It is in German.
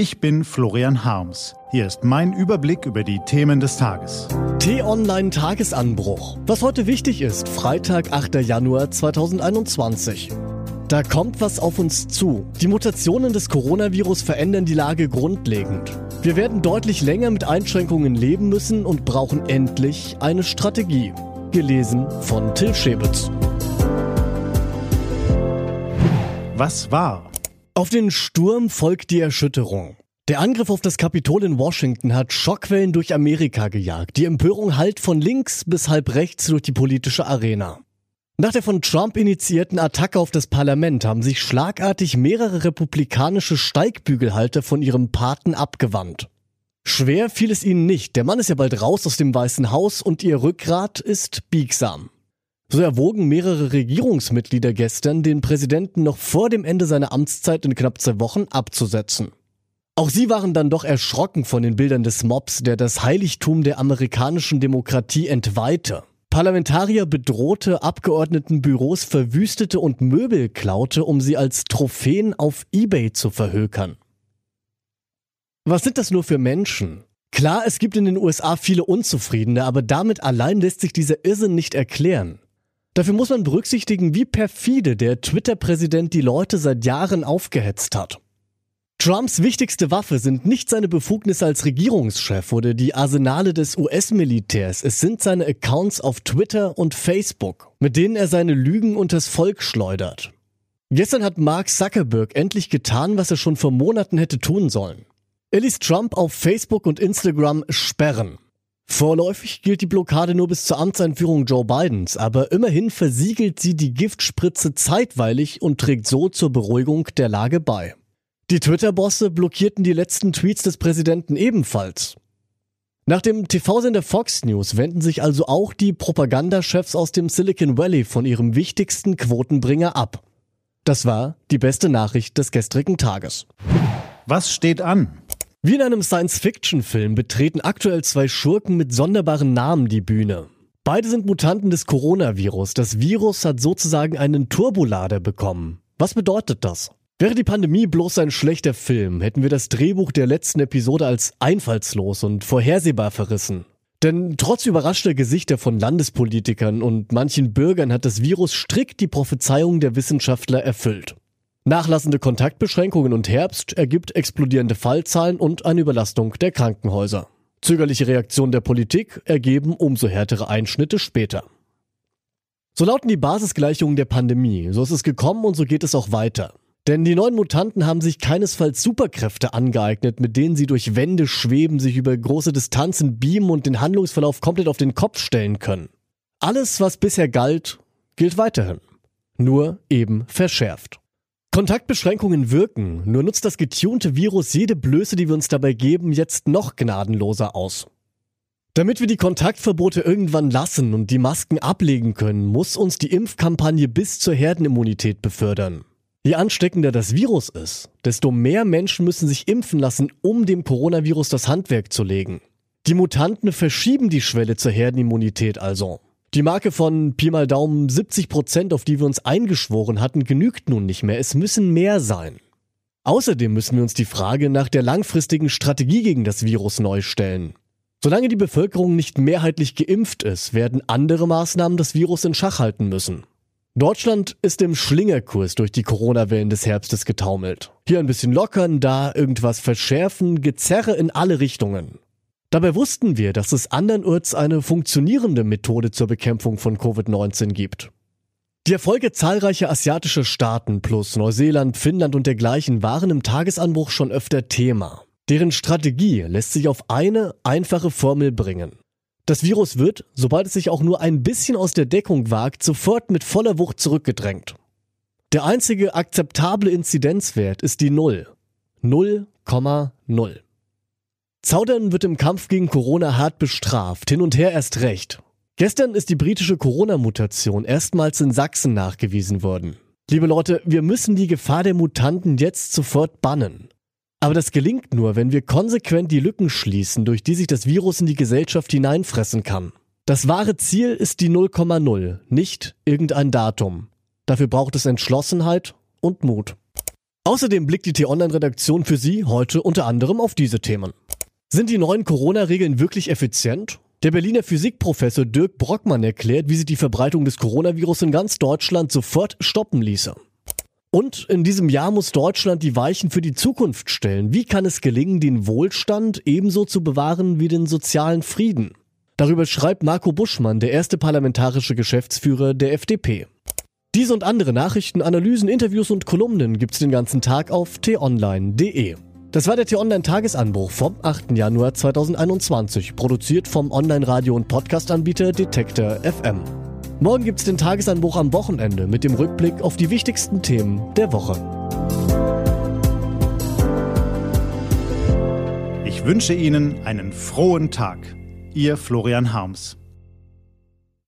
Ich bin Florian Harms. Hier ist mein Überblick über die Themen des Tages. T-Online Tagesanbruch. Was heute wichtig ist, Freitag, 8. Januar 2021. Da kommt was auf uns zu. Die Mutationen des Coronavirus verändern die Lage grundlegend. Wir werden deutlich länger mit Einschränkungen leben müssen und brauchen endlich eine Strategie. Gelesen von Till Schäbitz. Was war? Auf den Sturm folgt die Erschütterung. Der Angriff auf das Kapitol in Washington hat Schockwellen durch Amerika gejagt. Die Empörung hallt von links bis halb rechts durch die politische Arena. Nach der von Trump initiierten Attacke auf das Parlament haben sich schlagartig mehrere republikanische Steigbügelhalter von ihrem Paten abgewandt. Schwer fiel es ihnen nicht, der Mann ist ja bald raus aus dem Weißen Haus und ihr Rückgrat ist biegsam. So erwogen mehrere Regierungsmitglieder gestern, den Präsidenten noch vor dem Ende seiner Amtszeit in knapp zwei Wochen abzusetzen. Auch sie waren dann doch erschrocken von den Bildern des Mobs, der das Heiligtum der amerikanischen Demokratie entweihte. Parlamentarier bedrohte, Abgeordnetenbüros verwüstete und Möbel klaute, um sie als Trophäen auf eBay zu verhökern. Was sind das nur für Menschen? Klar, es gibt in den USA viele Unzufriedene, aber damit allein lässt sich dieser Irrsinn nicht erklären. Dafür muss man berücksichtigen, wie perfide der Twitter-Präsident die Leute seit Jahren aufgehetzt hat. Trumps wichtigste Waffe sind nicht seine Befugnisse als Regierungschef oder die Arsenale des US-Militärs, es sind seine Accounts auf Twitter und Facebook, mit denen er seine Lügen unters Volk schleudert. Gestern hat Mark Zuckerberg endlich getan, was er schon vor Monaten hätte tun sollen. Er ließ Trump auf Facebook und Instagram sperren. Vorläufig gilt die Blockade nur bis zur Amtseinführung Joe Bidens, aber immerhin versiegelt sie die Giftspritze zeitweilig und trägt so zur Beruhigung der Lage bei. Die Twitter-Bosse blockierten die letzten Tweets des Präsidenten ebenfalls. Nach dem TV-Sender Fox News wenden sich also auch die Propagandachefs aus dem Silicon Valley von ihrem wichtigsten Quotenbringer ab. Das war die beste Nachricht des gestrigen Tages. Was steht an? Wie in einem Science-Fiction-Film betreten aktuell zwei Schurken mit sonderbaren Namen die Bühne. Beide sind Mutanten des Coronavirus. Das Virus hat sozusagen einen Turbolader bekommen. Was bedeutet das? Wäre die Pandemie bloß ein schlechter Film, hätten wir das Drehbuch der letzten Episode als einfallslos und vorhersehbar verrissen. Denn trotz überraschter Gesichter von Landespolitikern und manchen Bürgern hat das Virus strikt die Prophezeiung der Wissenschaftler erfüllt. Nachlassende Kontaktbeschränkungen und Herbst ergibt explodierende Fallzahlen und eine Überlastung der Krankenhäuser. Zögerliche Reaktionen der Politik ergeben umso härtere Einschnitte später. So lauten die Basisgleichungen der Pandemie. So ist es gekommen und so geht es auch weiter. Denn die neuen Mutanten haben sich keinesfalls Superkräfte angeeignet, mit denen sie durch Wände schweben, sich über große Distanzen beamen und den Handlungsverlauf komplett auf den Kopf stellen können. Alles, was bisher galt, gilt weiterhin. Nur eben verschärft. Kontaktbeschränkungen wirken, nur nutzt das getunte Virus jede Blöße, die wir uns dabei geben, jetzt noch gnadenloser aus. Damit wir die Kontaktverbote irgendwann lassen und die Masken ablegen können, muss uns die Impfkampagne bis zur Herdenimmunität befördern. Je ansteckender das Virus ist, desto mehr Menschen müssen sich impfen lassen, um dem Coronavirus das Handwerk zu legen. Die Mutanten verschieben die Schwelle zur Herdenimmunität also. Die Marke von Pi mal Daumen 70 Prozent, auf die wir uns eingeschworen hatten, genügt nun nicht mehr. Es müssen mehr sein. Außerdem müssen wir uns die Frage nach der langfristigen Strategie gegen das Virus neu stellen. Solange die Bevölkerung nicht mehrheitlich geimpft ist, werden andere Maßnahmen das Virus in Schach halten müssen. Deutschland ist im Schlingerkurs durch die Corona-Wellen des Herbstes getaumelt. Hier ein bisschen lockern, da irgendwas verschärfen, Gezerre in alle Richtungen. Dabei wussten wir, dass es andernorts eine funktionierende Methode zur Bekämpfung von Covid-19 gibt. Die Erfolge zahlreicher asiatischer Staaten plus Neuseeland, Finnland und dergleichen waren im Tagesanbruch schon öfter Thema. Deren Strategie lässt sich auf eine einfache Formel bringen. Das Virus wird, sobald es sich auch nur ein bisschen aus der Deckung wagt, sofort mit voller Wucht zurückgedrängt. Der einzige akzeptable Inzidenzwert ist die Null. 0,0. Zaudern wird im Kampf gegen Corona hart bestraft, hin und her erst recht. Gestern ist die britische Corona-Mutation erstmals in Sachsen nachgewiesen worden. Liebe Leute, wir müssen die Gefahr der Mutanten jetzt sofort bannen. Aber das gelingt nur, wenn wir konsequent die Lücken schließen, durch die sich das Virus in die Gesellschaft hineinfressen kann. Das wahre Ziel ist die 0,0, nicht irgendein Datum. Dafür braucht es Entschlossenheit und Mut. Außerdem blickt die T-Online-Redaktion für Sie heute unter anderem auf diese Themen. Sind die neuen Corona-Regeln wirklich effizient? Der Berliner Physikprofessor Dirk Brockmann erklärt, wie sich die Verbreitung des Coronavirus in ganz Deutschland sofort stoppen ließe. Und in diesem Jahr muss Deutschland die Weichen für die Zukunft stellen. Wie kann es gelingen, den Wohlstand ebenso zu bewahren wie den sozialen Frieden? Darüber schreibt Marco Buschmann, der erste parlamentarische Geschäftsführer der FDP. Diese und andere Nachrichten, Analysen, Interviews und Kolumnen gibt's den ganzen Tag auf t-online.de. Das war der T-Online-Tagesanbruch vom 8. Januar 2021, produziert vom Online-Radio- und Podcast-Anbieter Detektor FM. Morgen gibt's den Tagesanbruch am Wochenende mit dem Rückblick auf die wichtigsten Themen der Woche. Ich wünsche Ihnen einen frohen Tag. Ihr Florian Harms.